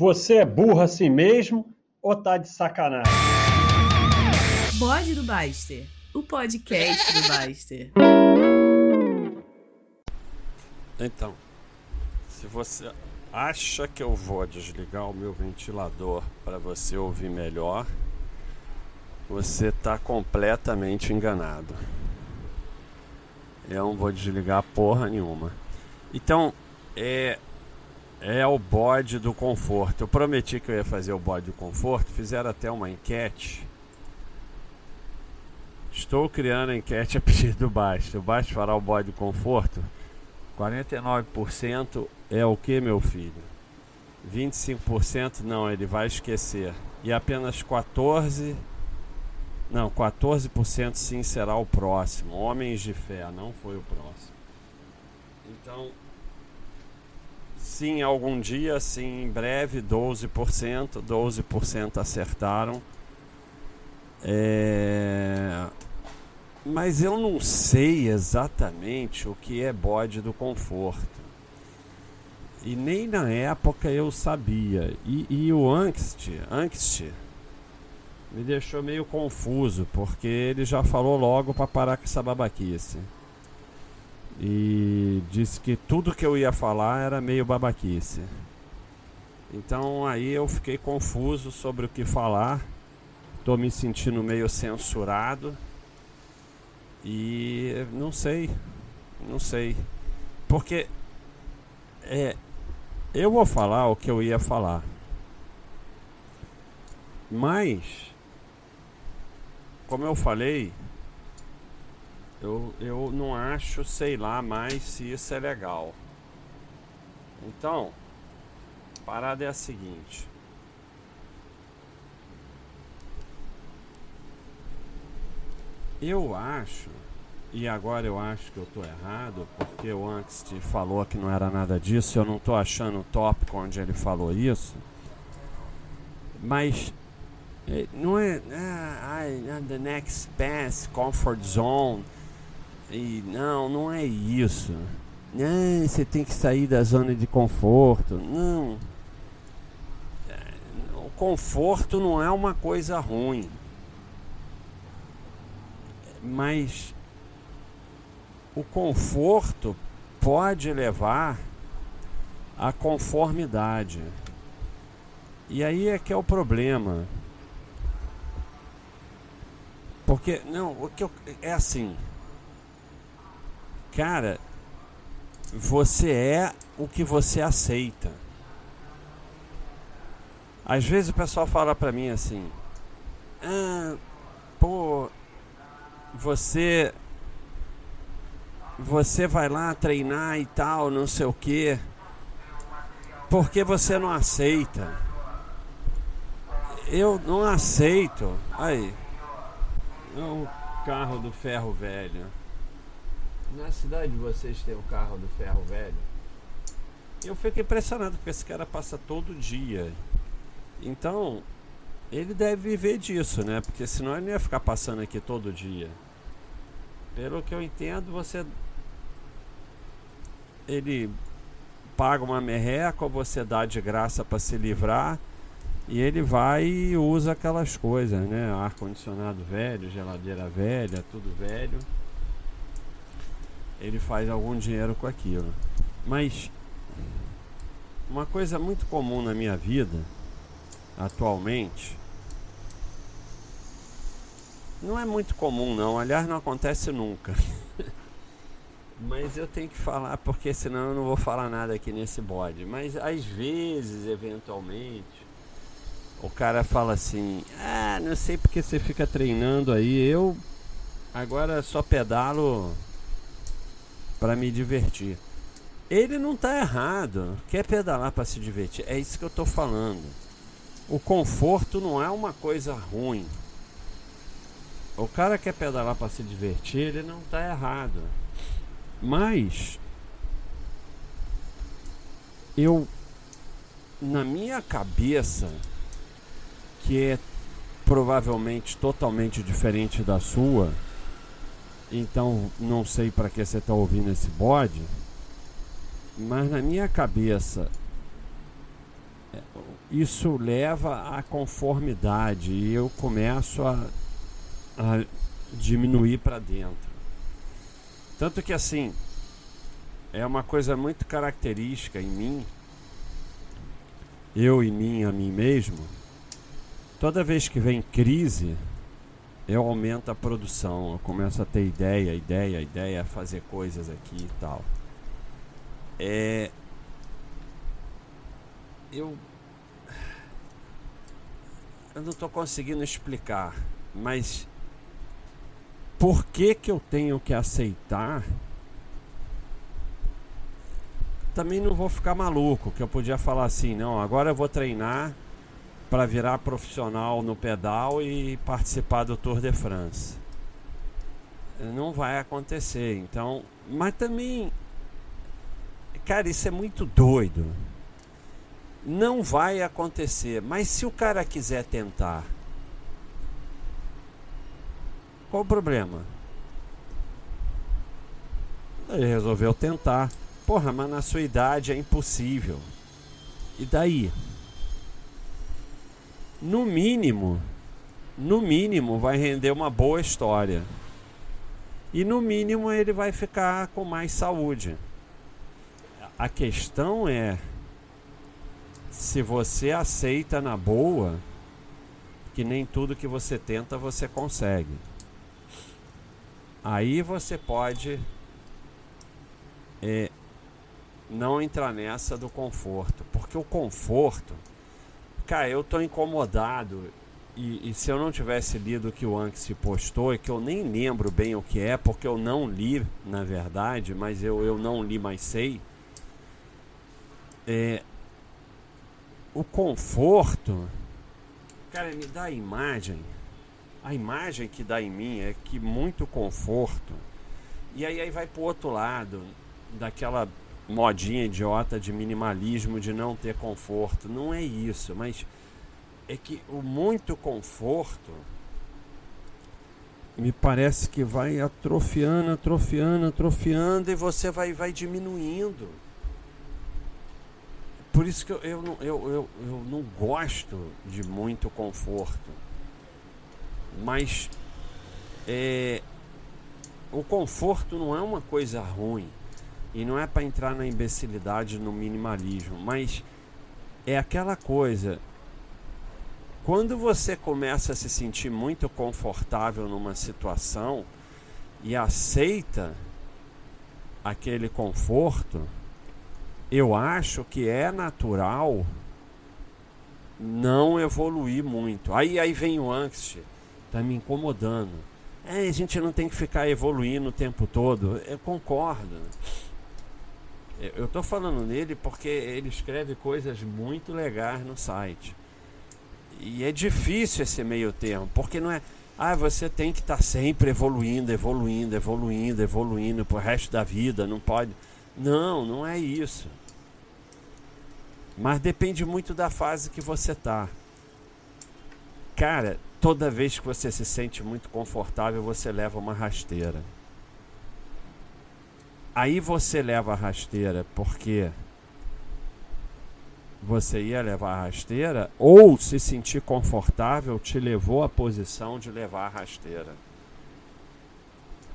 Você é burro assim mesmo ou tá de sacanagem? Bode do Baster, o podcast do Baster. Então, se você acha que eu vou desligar o meu ventilador para você ouvir melhor, você está completamente enganado. Eu não vou desligar porra nenhuma. Então, é, é o bode do conforto. Eu prometi que eu ia fazer o bode do conforto. Fizeram até uma enquete. Estou criando a enquete a pedido do Baixo. O Baixo fará o bode do conforto. 49% é o que, meu filho? 25% não, ele vai esquecer. E apenas 14%. Não, 14% sim será o próximo. Homens de fé, não foi o próximo. Então, Sim, algum dia, sim, em breve, 12%. 12% acertaram. É... Mas eu não sei exatamente o que é bode do conforto. E nem na época eu sabia. E, e o angst, angst me deixou meio confuso, porque ele já falou logo para parar com essa babaquice e disse que tudo que eu ia falar era meio babaquice. Então aí eu fiquei confuso sobre o que falar, estou me sentindo meio censurado. E não sei, não sei, porque é, eu vou falar o que eu ia falar, mas como eu falei, eu, eu não acho, sei lá, mais se isso é legal. Então, a parada é a seguinte. Eu acho, e agora eu acho que eu estou errado, porque o Angst falou que não era nada disso, eu não estou achando o tópico onde ele falou isso. Mas eh, não é ah, the next best comfort zone e não, não é isso. Não, você tem que sair da zona de conforto. Não. O conforto não é uma coisa ruim. Mas o conforto pode levar à conformidade. E aí é que é o problema. Porque, não, o que eu, é assim. Cara, você é o que você aceita. Às vezes o pessoal fala pra mim assim: ah, pô, você. Você vai lá treinar e tal, não sei o que. Porque você não aceita. Eu não aceito. Aí. O carro do ferro velho. Na cidade de vocês tem o carro do ferro velho? Eu fico impressionado porque esse cara passa todo dia. Então, ele deve viver disso, né? Porque senão ele não ia ficar passando aqui todo dia. Pelo que eu entendo, você. Ele paga uma merreca você dá de graça para se livrar. E ele vai e usa aquelas coisas, né? Ar-condicionado velho, geladeira velha, tudo velho ele faz algum dinheiro com aquilo. Mas uma coisa muito comum na minha vida atualmente não é muito comum não, aliás não acontece nunca. Mas eu tenho que falar porque senão eu não vou falar nada aqui nesse bode. Mas às vezes, eventualmente, o cara fala assim: "Ah, não sei porque você fica treinando aí, eu agora só pedalo para me divertir. Ele não está errado. Quer pedalar para se divertir? É isso que eu estou falando. O conforto não é uma coisa ruim. O cara quer pedalar para se divertir, ele não está errado. Mas eu na minha cabeça que é provavelmente totalmente diferente da sua, então não sei para que você está ouvindo esse bode, mas na minha cabeça isso leva à conformidade e eu começo a, a diminuir para dentro. Tanto que assim, é uma coisa muito característica em mim, eu e mim a mim mesmo. Toda vez que vem crise, eu aumento a produção, eu começo a ter ideia, ideia, ideia, fazer coisas aqui e tal. É, eu eu não estou conseguindo explicar, mas por que que eu tenho que aceitar? Também não vou ficar maluco, que eu podia falar assim, não, agora eu vou treinar para virar profissional no pedal e participar do Tour de France. Não vai acontecer, então, mas também cara, isso é muito doido não vai acontecer. Mas se o cara quiser tentar, qual o problema? Ele resolveu tentar. Porra, mas na sua idade é impossível. E daí? No mínimo, no mínimo vai render uma boa história. E no mínimo ele vai ficar com mais saúde. A questão é se você aceita na boa que nem tudo que você tenta você consegue. Aí você pode é, não entrar nessa do conforto, porque o conforto, cara, eu tô incomodado e, e, se eu não tivesse lido o que o Anki postou, e que eu nem lembro bem o que é, porque eu não li, na verdade, mas eu, eu não li, mas sei. É, o conforto, cara, me dá a imagem. A imagem que dá em mim é que muito conforto. E aí, aí vai pro outro lado, daquela modinha idiota de minimalismo, de não ter conforto. Não é isso, mas é que o muito conforto me parece que vai atrofiando, atrofiando, atrofiando e você vai, vai diminuindo. Por isso que eu, eu, eu, eu, eu não gosto de muito conforto. Mas é, o conforto não é uma coisa ruim. E não é para entrar na imbecilidade, no minimalismo. Mas é aquela coisa. Quando você começa a se sentir muito confortável numa situação e aceita aquele conforto eu acho que é natural não evoluir muito. Aí, aí vem o angst, tá me incomodando. É, a gente não tem que ficar evoluindo o tempo todo. Eu concordo. Eu tô falando nele porque ele escreve coisas muito legais no site. E é difícil esse meio termo, porque não é. Ah, você tem que estar tá sempre evoluindo, evoluindo, evoluindo, evoluindo pro resto da vida, não pode. Não, não é isso. Mas depende muito da fase que você tá. Cara, toda vez que você se sente muito confortável, você leva uma rasteira. Aí você leva a rasteira porque você ia levar a rasteira ou se sentir confortável te levou à posição de levar a rasteira.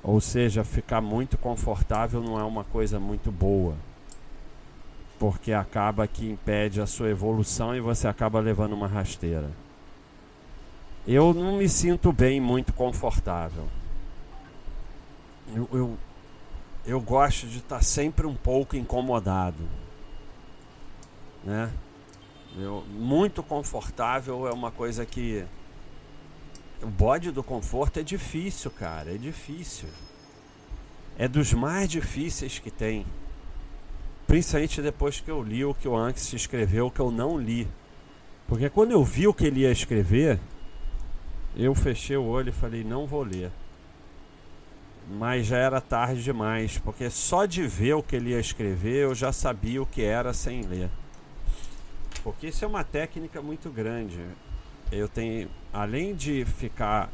Ou seja, ficar muito confortável não é uma coisa muito boa porque acaba que impede a sua evolução e você acaba levando uma rasteira. Eu não me sinto bem, muito confortável. Eu, eu, eu gosto de estar sempre um pouco incomodado. Né? Eu, muito confortável é uma coisa que. O bode do conforto é difícil, cara. É difícil. É dos mais difíceis que tem. Principalmente depois que eu li o que o Anx escreveu, que eu não li. Porque quando eu vi o que ele ia escrever, eu fechei o olho e falei, não vou ler. Mas já era tarde demais, porque só de ver o que ele ia escrever eu já sabia o que era sem ler. Porque isso é uma técnica muito grande. Eu tenho, além de ficar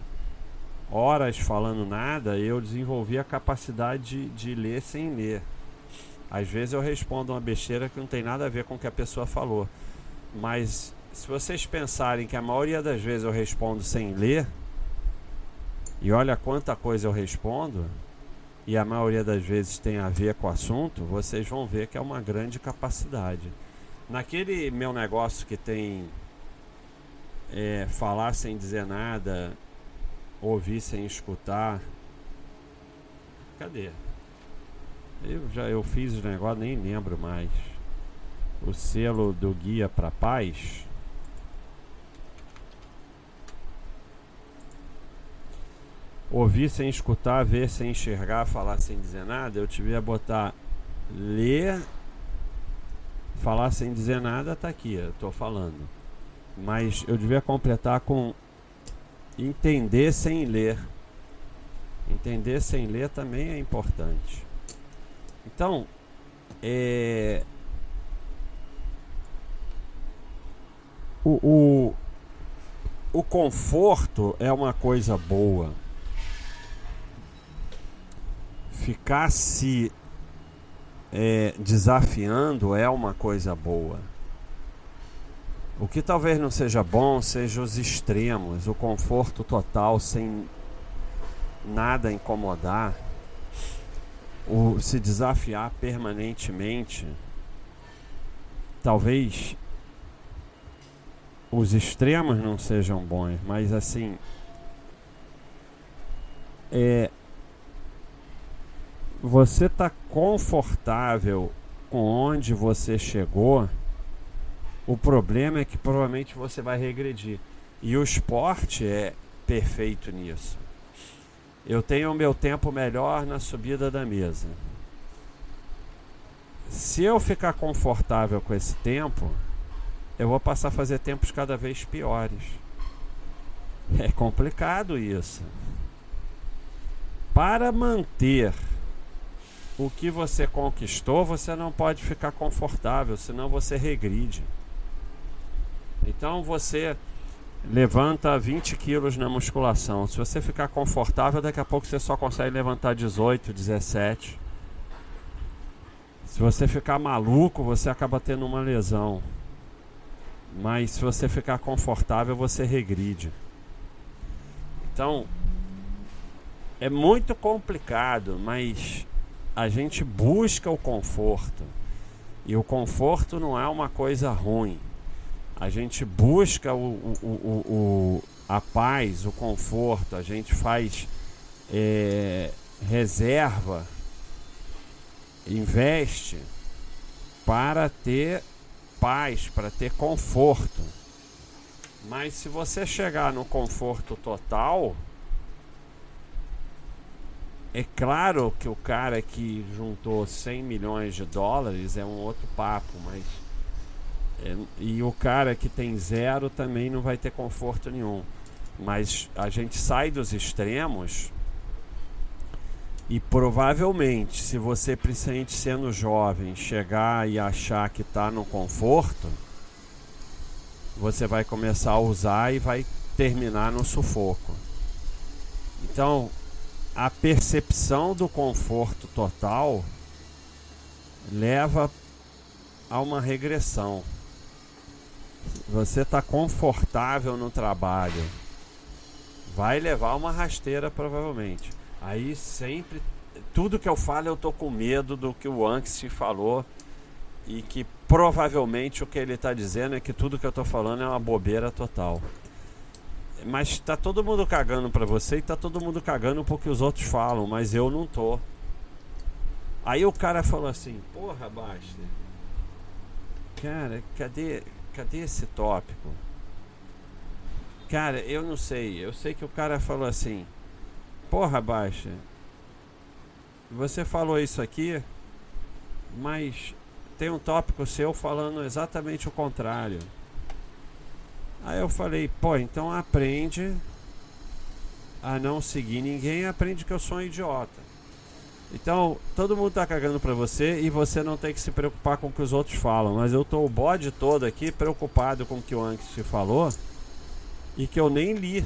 horas falando nada, eu desenvolvi a capacidade de, de ler sem ler. Às vezes eu respondo uma besteira que não tem nada a ver com o que a pessoa falou. Mas se vocês pensarem que a maioria das vezes eu respondo sem ler, e olha quanta coisa eu respondo, e a maioria das vezes tem a ver com o assunto, vocês vão ver que é uma grande capacidade. Naquele meu negócio que tem é, falar sem dizer nada, ouvir sem escutar. Cadê? Eu já eu fiz o negócio, nem lembro mais. O selo do guia para paz. Ouvir sem escutar, ver sem enxergar, falar sem dizer nada, eu tive a botar ler, falar sem dizer nada, tá aqui, eu tô falando. Mas eu devia completar com entender sem ler. Entender sem ler também é importante. Então, é, o, o, o conforto é uma coisa boa. Ficar se é, desafiando é uma coisa boa. O que talvez não seja bom seja os extremos, o conforto total sem nada incomodar, o se desafiar permanentemente. Talvez os extremos não sejam bons, mas assim é você tá confortável com onde você chegou o problema é que provavelmente você vai regredir. E o esporte é perfeito nisso. Eu tenho o meu tempo melhor na subida da mesa. Se eu ficar confortável com esse tempo, eu vou passar a fazer tempos cada vez piores. É complicado isso. Para manter o que você conquistou, você não pode ficar confortável, senão você regride. Então você levanta 20 quilos na musculação. Se você ficar confortável, daqui a pouco você só consegue levantar 18, 17. Se você ficar maluco, você acaba tendo uma lesão. Mas se você ficar confortável, você regride. Então, é muito complicado, mas a gente busca o conforto. E o conforto não é uma coisa ruim a gente busca o, o, o, o, a paz, o conforto, a gente faz é, reserva, investe para ter paz, para ter conforto. Mas se você chegar no conforto total, é claro que o cara que juntou 100 milhões de dólares é um outro papo, mas é, e o cara que tem zero também não vai ter conforto nenhum. Mas a gente sai dos extremos e provavelmente, se você, principalmente sendo jovem, chegar e achar que está no conforto, você vai começar a usar e vai terminar no sufoco. Então, a percepção do conforto total leva a uma regressão. Você está confortável no trabalho. Vai levar uma rasteira provavelmente. Aí sempre tudo que eu falo eu tô com medo do que o Anxi falou e que provavelmente o que ele está dizendo é que tudo que eu estou falando é uma bobeira total. Mas está todo mundo cagando para você e está todo mundo cagando porque os outros falam, mas eu não tô. Aí o cara falou assim: "Porra, Basta. Cara, cadê cadê esse tópico? Cara, eu não sei. Eu sei que o cara falou assim: Porra, Baixa, você falou isso aqui, mas tem um tópico seu falando exatamente o contrário. Aí eu falei: Pô, então aprende a não seguir ninguém, aprende que eu sou um idiota. Então, todo mundo tá cagando pra você e você não tem que se preocupar com o que os outros falam. Mas eu tô o bode todo aqui preocupado com o que o Anki te falou e que eu nem li.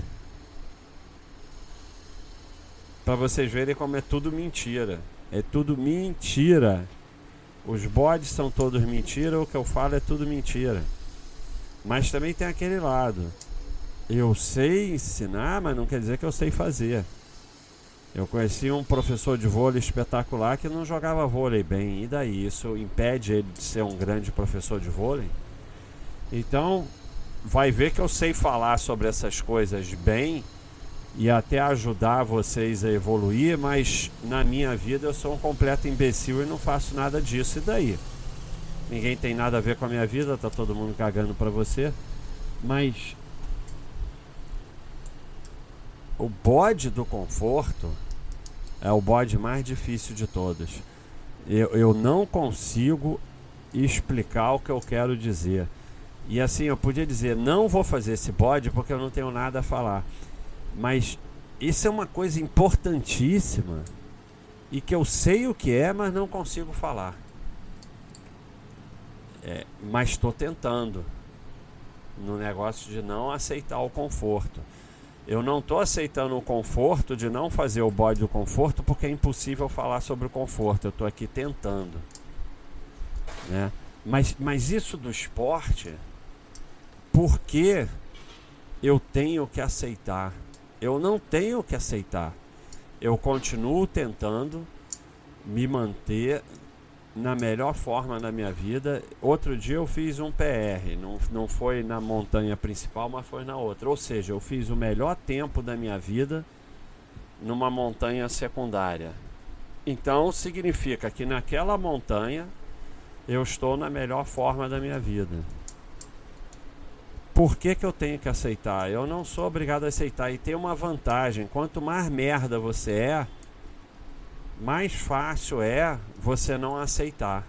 Pra vocês verem como é tudo mentira. É tudo mentira. Os bodes são todos mentira, o que eu falo é tudo mentira. Mas também tem aquele lado. Eu sei ensinar, mas não quer dizer que eu sei fazer. Eu conheci um professor de vôlei espetacular que não jogava vôlei bem. E daí? Isso impede ele de ser um grande professor de vôlei? Então, vai ver que eu sei falar sobre essas coisas bem e até ajudar vocês a evoluir, mas na minha vida eu sou um completo imbecil e não faço nada disso. E daí? Ninguém tem nada a ver com a minha vida, tá todo mundo cagando para você. Mas o bode do conforto é o bode mais difícil de todos. Eu, eu não consigo explicar o que eu quero dizer. E assim, eu podia dizer, não vou fazer esse bode porque eu não tenho nada a falar. Mas isso é uma coisa importantíssima e que eu sei o que é, mas não consigo falar. É, mas estou tentando no negócio de não aceitar o conforto. Eu não estou aceitando o conforto de não fazer o bode do conforto porque é impossível falar sobre o conforto. Eu estou aqui tentando. Né? Mas, mas isso do esporte, por que eu tenho que aceitar? Eu não tenho que aceitar. Eu continuo tentando me manter na melhor forma da minha vida. Outro dia eu fiz um PR, não, não foi na montanha principal, mas foi na outra. Ou seja, eu fiz o melhor tempo da minha vida numa montanha secundária. Então significa que naquela montanha eu estou na melhor forma da minha vida. Por que, que eu tenho que aceitar? Eu não sou obrigado a aceitar. E tem uma vantagem: quanto mais merda você é, mais fácil é você não aceitar.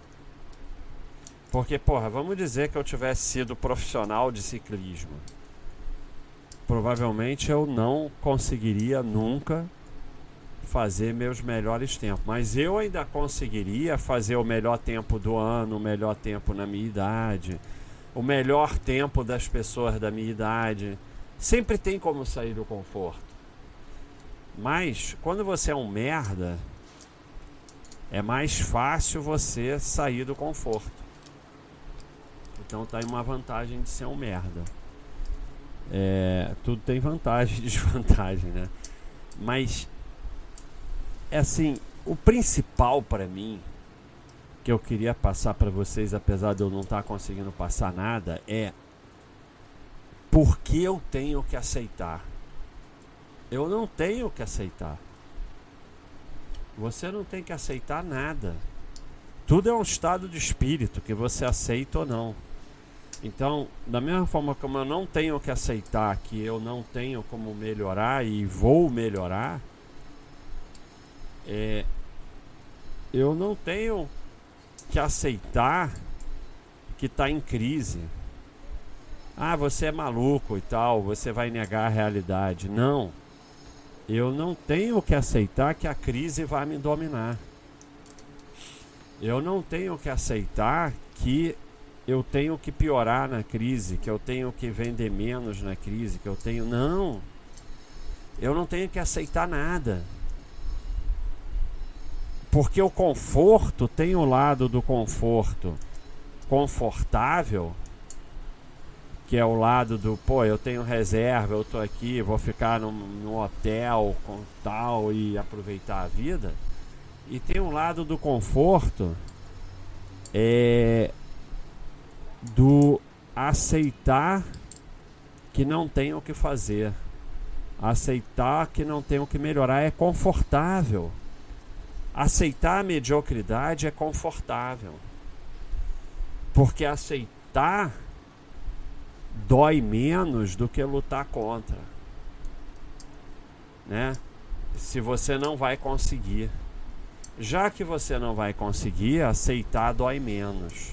Porque, porra, vamos dizer que eu tivesse sido profissional de ciclismo. Provavelmente eu não conseguiria nunca fazer meus melhores tempos. Mas eu ainda conseguiria fazer o melhor tempo do ano, o melhor tempo na minha idade, o melhor tempo das pessoas da minha idade. Sempre tem como sair do conforto. Mas quando você é um merda, é mais fácil você sair do conforto. Então tá aí uma vantagem de ser um merda. É, tudo tem vantagem e desvantagem, né? Mas é assim, o principal para mim que eu queria passar para vocês, apesar de eu não estar tá conseguindo passar nada, é por que eu tenho que aceitar. Eu não tenho que aceitar. Você não tem que aceitar nada. Tudo é um estado de espírito que você aceita ou não. Então, da mesma forma como eu não tenho que aceitar que eu não tenho como melhorar e vou melhorar, é, eu não tenho que aceitar que está em crise. Ah, você é maluco e tal, você vai negar a realidade. Não. Eu não tenho que aceitar que a crise vai me dominar. Eu não tenho que aceitar que eu tenho que piorar na crise, que eu tenho que vender menos na crise, que eu tenho. Não. Eu não tenho que aceitar nada. Porque o conforto tem o lado do conforto confortável que é o lado do, pô, eu tenho reserva, eu tô aqui, vou ficar num, num hotel com tal e aproveitar a vida. E tem um lado do conforto é do aceitar que não tem o que fazer. Aceitar que não tem o que melhorar é confortável. Aceitar a mediocridade é confortável. Porque aceitar dói menos do que lutar contra. Né? Se você não vai conseguir. Já que você não vai conseguir, aceitar dói menos.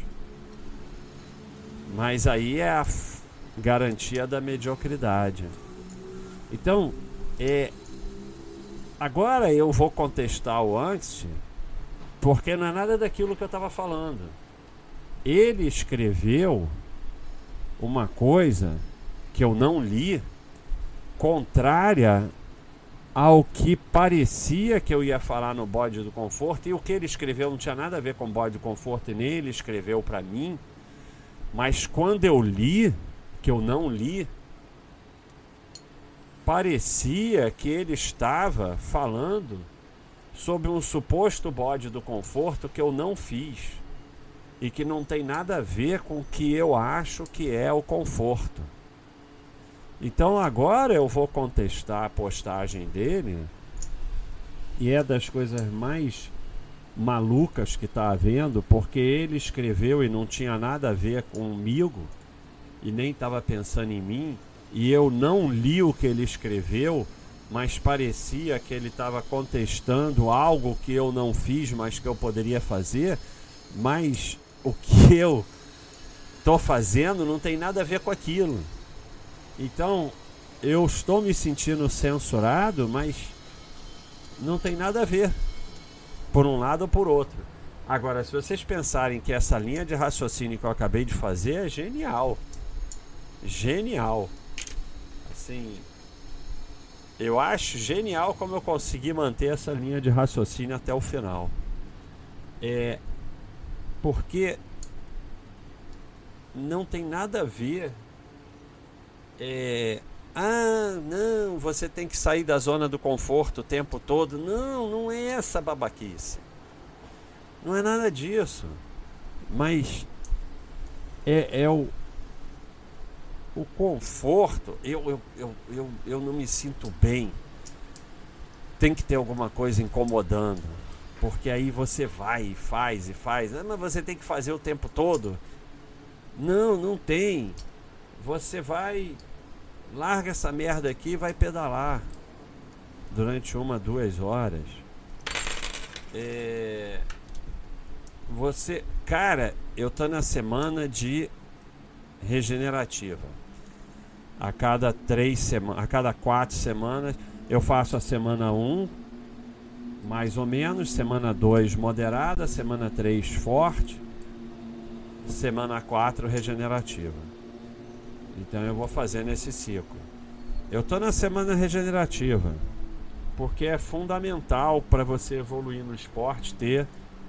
Mas aí é a garantia da mediocridade. Então, é, agora eu vou contestar o antes, porque não é nada daquilo que eu estava falando. Ele escreveu uma coisa que eu não li, contrária ao que parecia que eu ia falar no bode do conforto, e o que ele escreveu não tinha nada a ver com bode do conforto, e nem ele escreveu para mim, mas quando eu li, que eu não li, parecia que ele estava falando sobre um suposto bode do conforto que eu não fiz e que não tem nada a ver com o que eu acho que é o conforto. Então agora eu vou contestar a postagem dele e é das coisas mais malucas que está havendo, porque ele escreveu e não tinha nada a ver comigo e nem estava pensando em mim, e eu não li o que ele escreveu, mas parecia que ele estava contestando algo que eu não fiz, mas que eu poderia fazer, mas o que eu estou fazendo não tem nada a ver com aquilo. Então, eu estou me sentindo censurado, mas não tem nada a ver, por um lado ou por outro. Agora, se vocês pensarem que essa linha de raciocínio que eu acabei de fazer é genial. Genial. Assim, eu acho genial como eu consegui manter essa linha de raciocínio até o final. É porque não tem nada a ver. É, ah, não, você tem que sair da zona do conforto o tempo todo. Não, não é essa babaquice. Não é nada disso. Mas é, é o, o conforto. Eu, eu, eu, eu, eu não me sinto bem. Tem que ter alguma coisa incomodando. Porque aí você vai e faz e faz. Ah, mas você tem que fazer o tempo todo. Não, não tem. Você vai larga essa merda aqui e vai pedalar durante uma, duas horas. É... Você, cara, eu tô na semana de regenerativa. A cada três semanas, a cada quatro semanas, eu faço a semana 1, um, mais ou menos, semana 2 moderada, semana 3 forte, semana 4 regenerativa. Então eu vou fazer nesse ciclo. Eu estou na semana regenerativa, porque é fundamental para você evoluir no esporte ter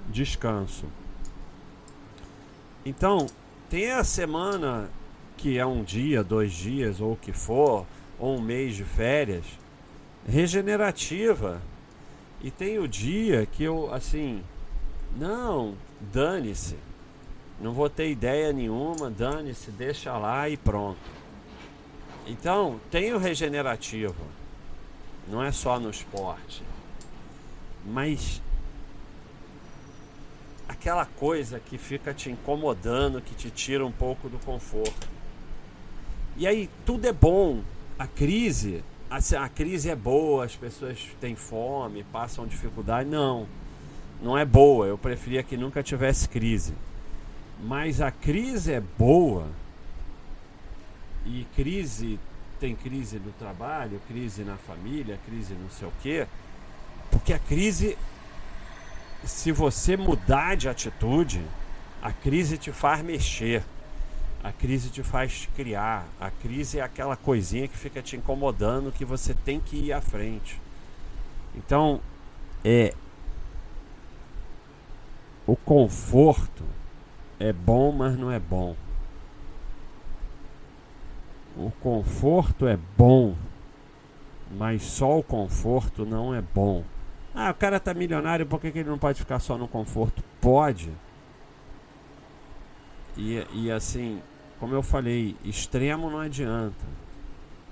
descanso. Então, tem a semana que é um dia, dois dias, ou o que for, ou um mês de férias, regenerativa. E tem o dia que eu, assim, não, dane-se. Não vou ter ideia nenhuma, dane-se, deixa lá e pronto. Então, tem o regenerativo. Não é só no esporte. Mas aquela coisa que fica te incomodando, que te tira um pouco do conforto. E aí tudo é bom. A crise, a crise é boa, as pessoas têm fome, passam dificuldade. Não, não é boa. Eu preferia que nunca tivesse crise. Mas a crise é boa. E crise tem crise no trabalho, crise na família, crise não sei o quê. Porque a crise se você mudar de atitude, a crise te faz mexer. A crise te faz criar. A crise é aquela coisinha que fica te incomodando que você tem que ir à frente. Então, é o conforto é bom, mas não é bom. O conforto é bom, mas só o conforto não é bom. Ah, o cara tá milionário, por que, que ele não pode ficar só no conforto? Pode. E, e assim, como eu falei, extremo não adianta.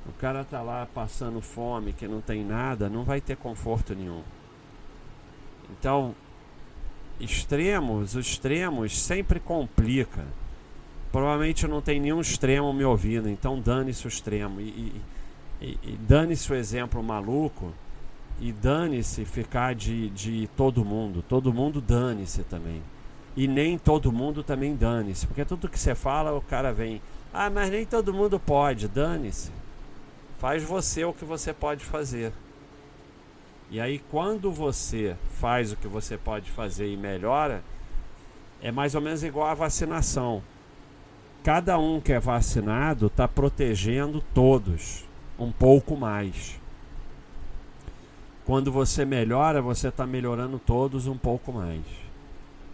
O cara tá lá passando fome, que não tem nada, não vai ter conforto nenhum. Então, extremos, os extremos sempre complica. Provavelmente não tem nenhum extremo me ouvindo, então dane-se o extremo. E, e, e, dane-se o exemplo maluco e dane-se ficar de, de todo mundo. Todo mundo dane-se também. E nem todo mundo também dane-se. Porque tudo que você fala, o cara vem. Ah, mas nem todo mundo pode. Dane-se. Faz você o que você pode fazer. E aí, quando você faz o que você pode fazer e melhora, é mais ou menos igual a vacinação. Cada um que é vacinado está protegendo todos um pouco mais. Quando você melhora, você está melhorando todos um pouco mais.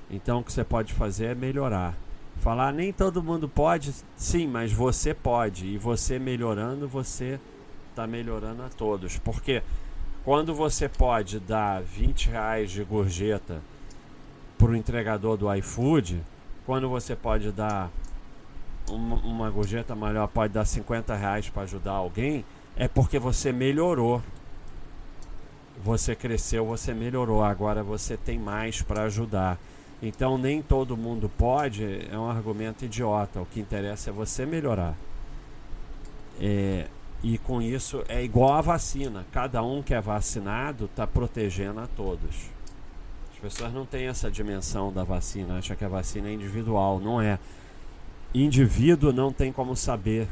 Então o que você pode fazer é melhorar. Falar nem todo mundo pode, sim, mas você pode. E você melhorando, você está melhorando a todos. Porque quando você pode dar 20 reais de gorjeta para o entregador do iFood, quando você pode dar uma, uma gorjeta maior, pode dar 50 reais para ajudar alguém, é porque você melhorou. Você cresceu, você melhorou. Agora você tem mais para ajudar. Então nem todo mundo pode, é um argumento idiota. O que interessa é você melhorar. É, e com isso é igual a vacina. Cada um que é vacinado está protegendo a todos. As pessoas não têm essa dimensão da vacina, acham que a vacina é individual. Não é. Indivíduo não tem como saber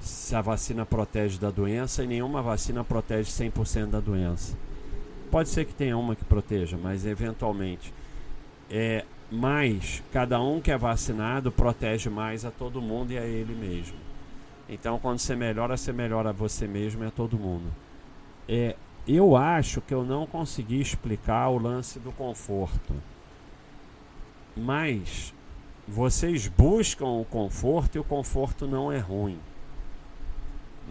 se a vacina protege da doença e nenhuma vacina protege 100% da doença. Pode ser que tenha uma que proteja, mas eventualmente é, mais cada um que é vacinado protege mais a todo mundo e a ele mesmo. Então, quando você melhora, você melhora você mesmo e a todo mundo. É, eu acho que eu não consegui explicar o lance do conforto. Mas vocês buscam o conforto e o conforto não é ruim.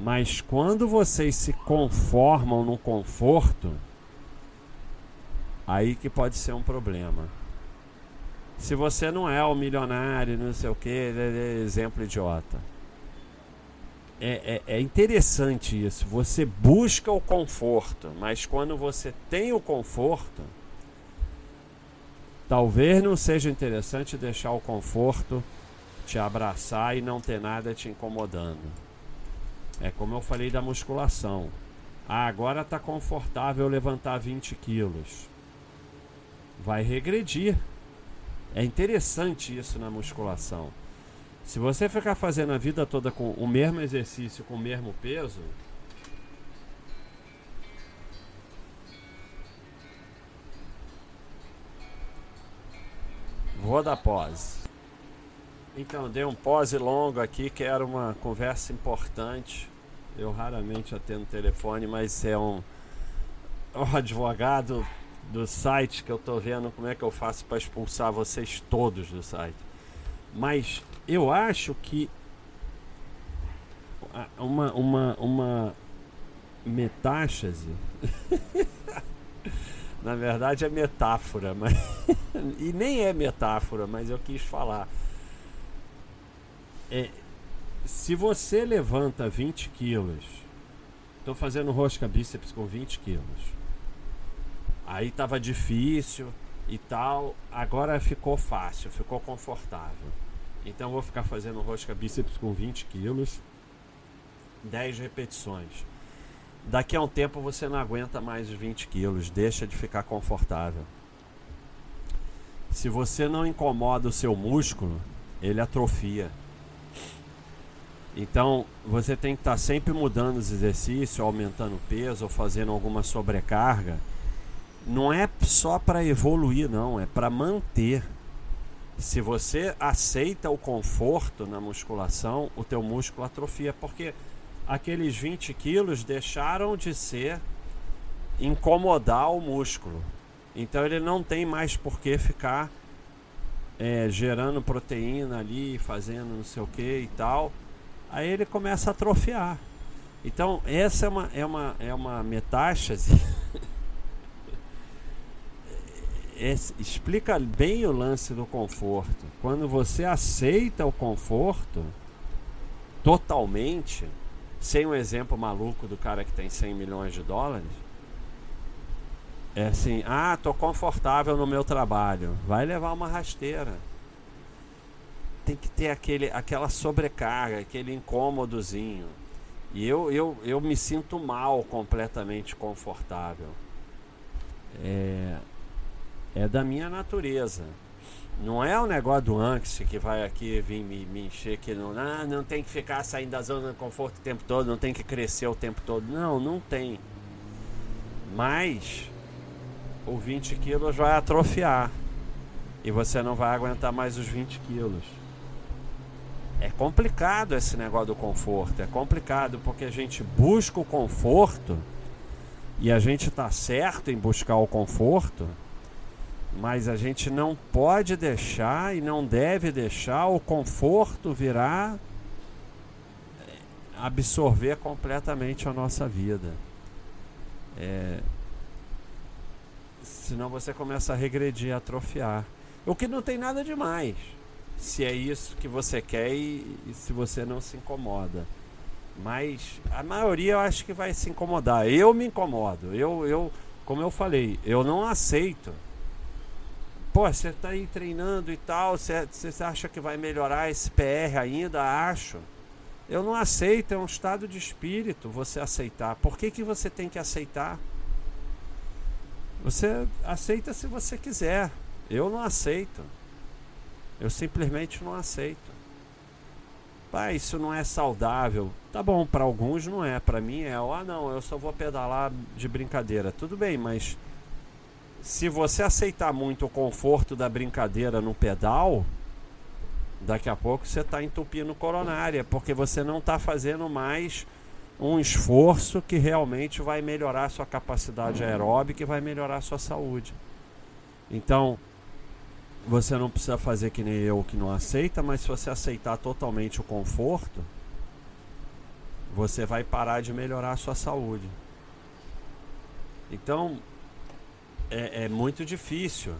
Mas quando vocês se conformam no conforto, aí que pode ser um problema. Se você não é o milionário, não sei o que, exemplo idiota. É, é, é, interessante isso. Você busca o conforto, mas quando você tem o conforto, talvez não seja interessante deixar o conforto te abraçar e não ter nada te incomodando. É como eu falei da musculação. Ah, agora está confortável levantar 20 quilos. Vai regredir. É interessante isso na musculação. Se você ficar fazendo a vida toda com o mesmo exercício, com o mesmo peso, Vou dar pause. Então, dei um pause longo aqui, que era uma conversa importante. Eu raramente atendo telefone, mas é um, um advogado do site que eu tô vendo como é que eu faço para expulsar vocês todos do site. Mas eu acho que uma uma uma metástase na verdade é metáfora, mas e nem é metáfora, mas eu quis falar. É, se você levanta 20 quilos, estou fazendo rosca bíceps com 20 quilos Aí tava difícil e tal. Agora ficou fácil, ficou confortável. Então vou ficar fazendo rosca bíceps com 20 quilos, 10 repetições. Daqui a um tempo você não aguenta mais os 20 quilos, deixa de ficar confortável. Se você não incomoda o seu músculo, ele atrofia. Então você tem que estar sempre mudando os exercícios, aumentando o peso ou fazendo alguma sobrecarga não é só para evoluir, não, é para manter. Se você aceita o conforto na musculação, o teu músculo atrofia, porque aqueles 20 quilos deixaram de ser incomodar o músculo. Então ele não tem mais por que ficar é, gerando proteína ali, fazendo não sei o que e tal. Aí ele começa a atrofiar. Então essa é uma, é uma, é uma metástase é, explica bem o lance do conforto. Quando você aceita o conforto totalmente, sem um exemplo maluco do cara que tem 100 milhões de dólares, é assim: ah, tô confortável no meu trabalho. Vai levar uma rasteira. Tem que ter aquele, aquela sobrecarga, aquele incômodozinho. E eu, eu, eu me sinto mal completamente confortável. É, é da minha natureza. Não é o negócio do angst que vai aqui vir me, me encher que não, ah, não tem que ficar saindo da zona de conforto o tempo todo, não tem que crescer o tempo todo. Não, não tem. Mas o 20 quilos vai atrofiar e você não vai aguentar mais os 20 quilos. É complicado esse negócio do conforto, é complicado porque a gente busca o conforto e a gente está certo em buscar o conforto Mas a gente não pode deixar e não deve deixar o conforto virar eh, absorver completamente a nossa vida. É, senão você começa a regredir, a atrofiar. O que não tem nada demais, se é isso que você quer e, e se você não se incomoda. Mas a maioria eu acho que vai se incomodar. Eu me incomodo. Eu, eu como eu falei, eu não aceito. Pô, você tá aí treinando e tal, você, acha que vai melhorar esse PR ainda? Acho. Eu não aceito, é um estado de espírito você aceitar. Por que, que você tem que aceitar? Você aceita se você quiser. Eu não aceito. Eu simplesmente não aceito. Pai, isso não é saudável. Tá bom, para alguns não é. Para mim é, ah, não, eu só vou pedalar de brincadeira. Tudo bem, mas se você aceitar muito o conforto da brincadeira no pedal, daqui a pouco você está entupindo coronária, porque você não está fazendo mais um esforço que realmente vai melhorar sua capacidade aeróbica e vai melhorar sua saúde. Então, você não precisa fazer que nem eu que não aceita, mas se você aceitar totalmente o conforto, você vai parar de melhorar sua saúde. Então, é, é muito difícil.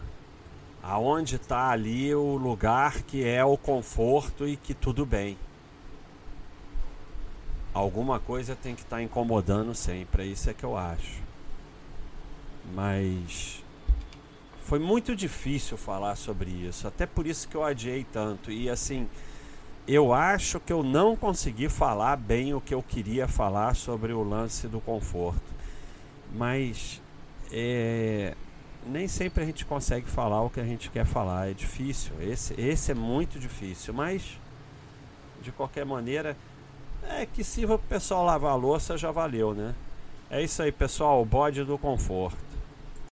Aonde está ali o lugar que é o conforto e que tudo bem alguma coisa tem que estar tá incomodando sempre, é isso é que eu acho. Mas foi muito difícil falar sobre isso, até por isso que eu adiei tanto. E assim, eu acho que eu não consegui falar bem o que eu queria falar sobre o lance do conforto. Mas é, nem sempre a gente consegue falar o que a gente quer falar, é difícil. Esse, esse é muito difícil, mas de qualquer maneira é que se o pessoal lavar a louça já valeu, né? É isso aí, pessoal. O bode do conforto.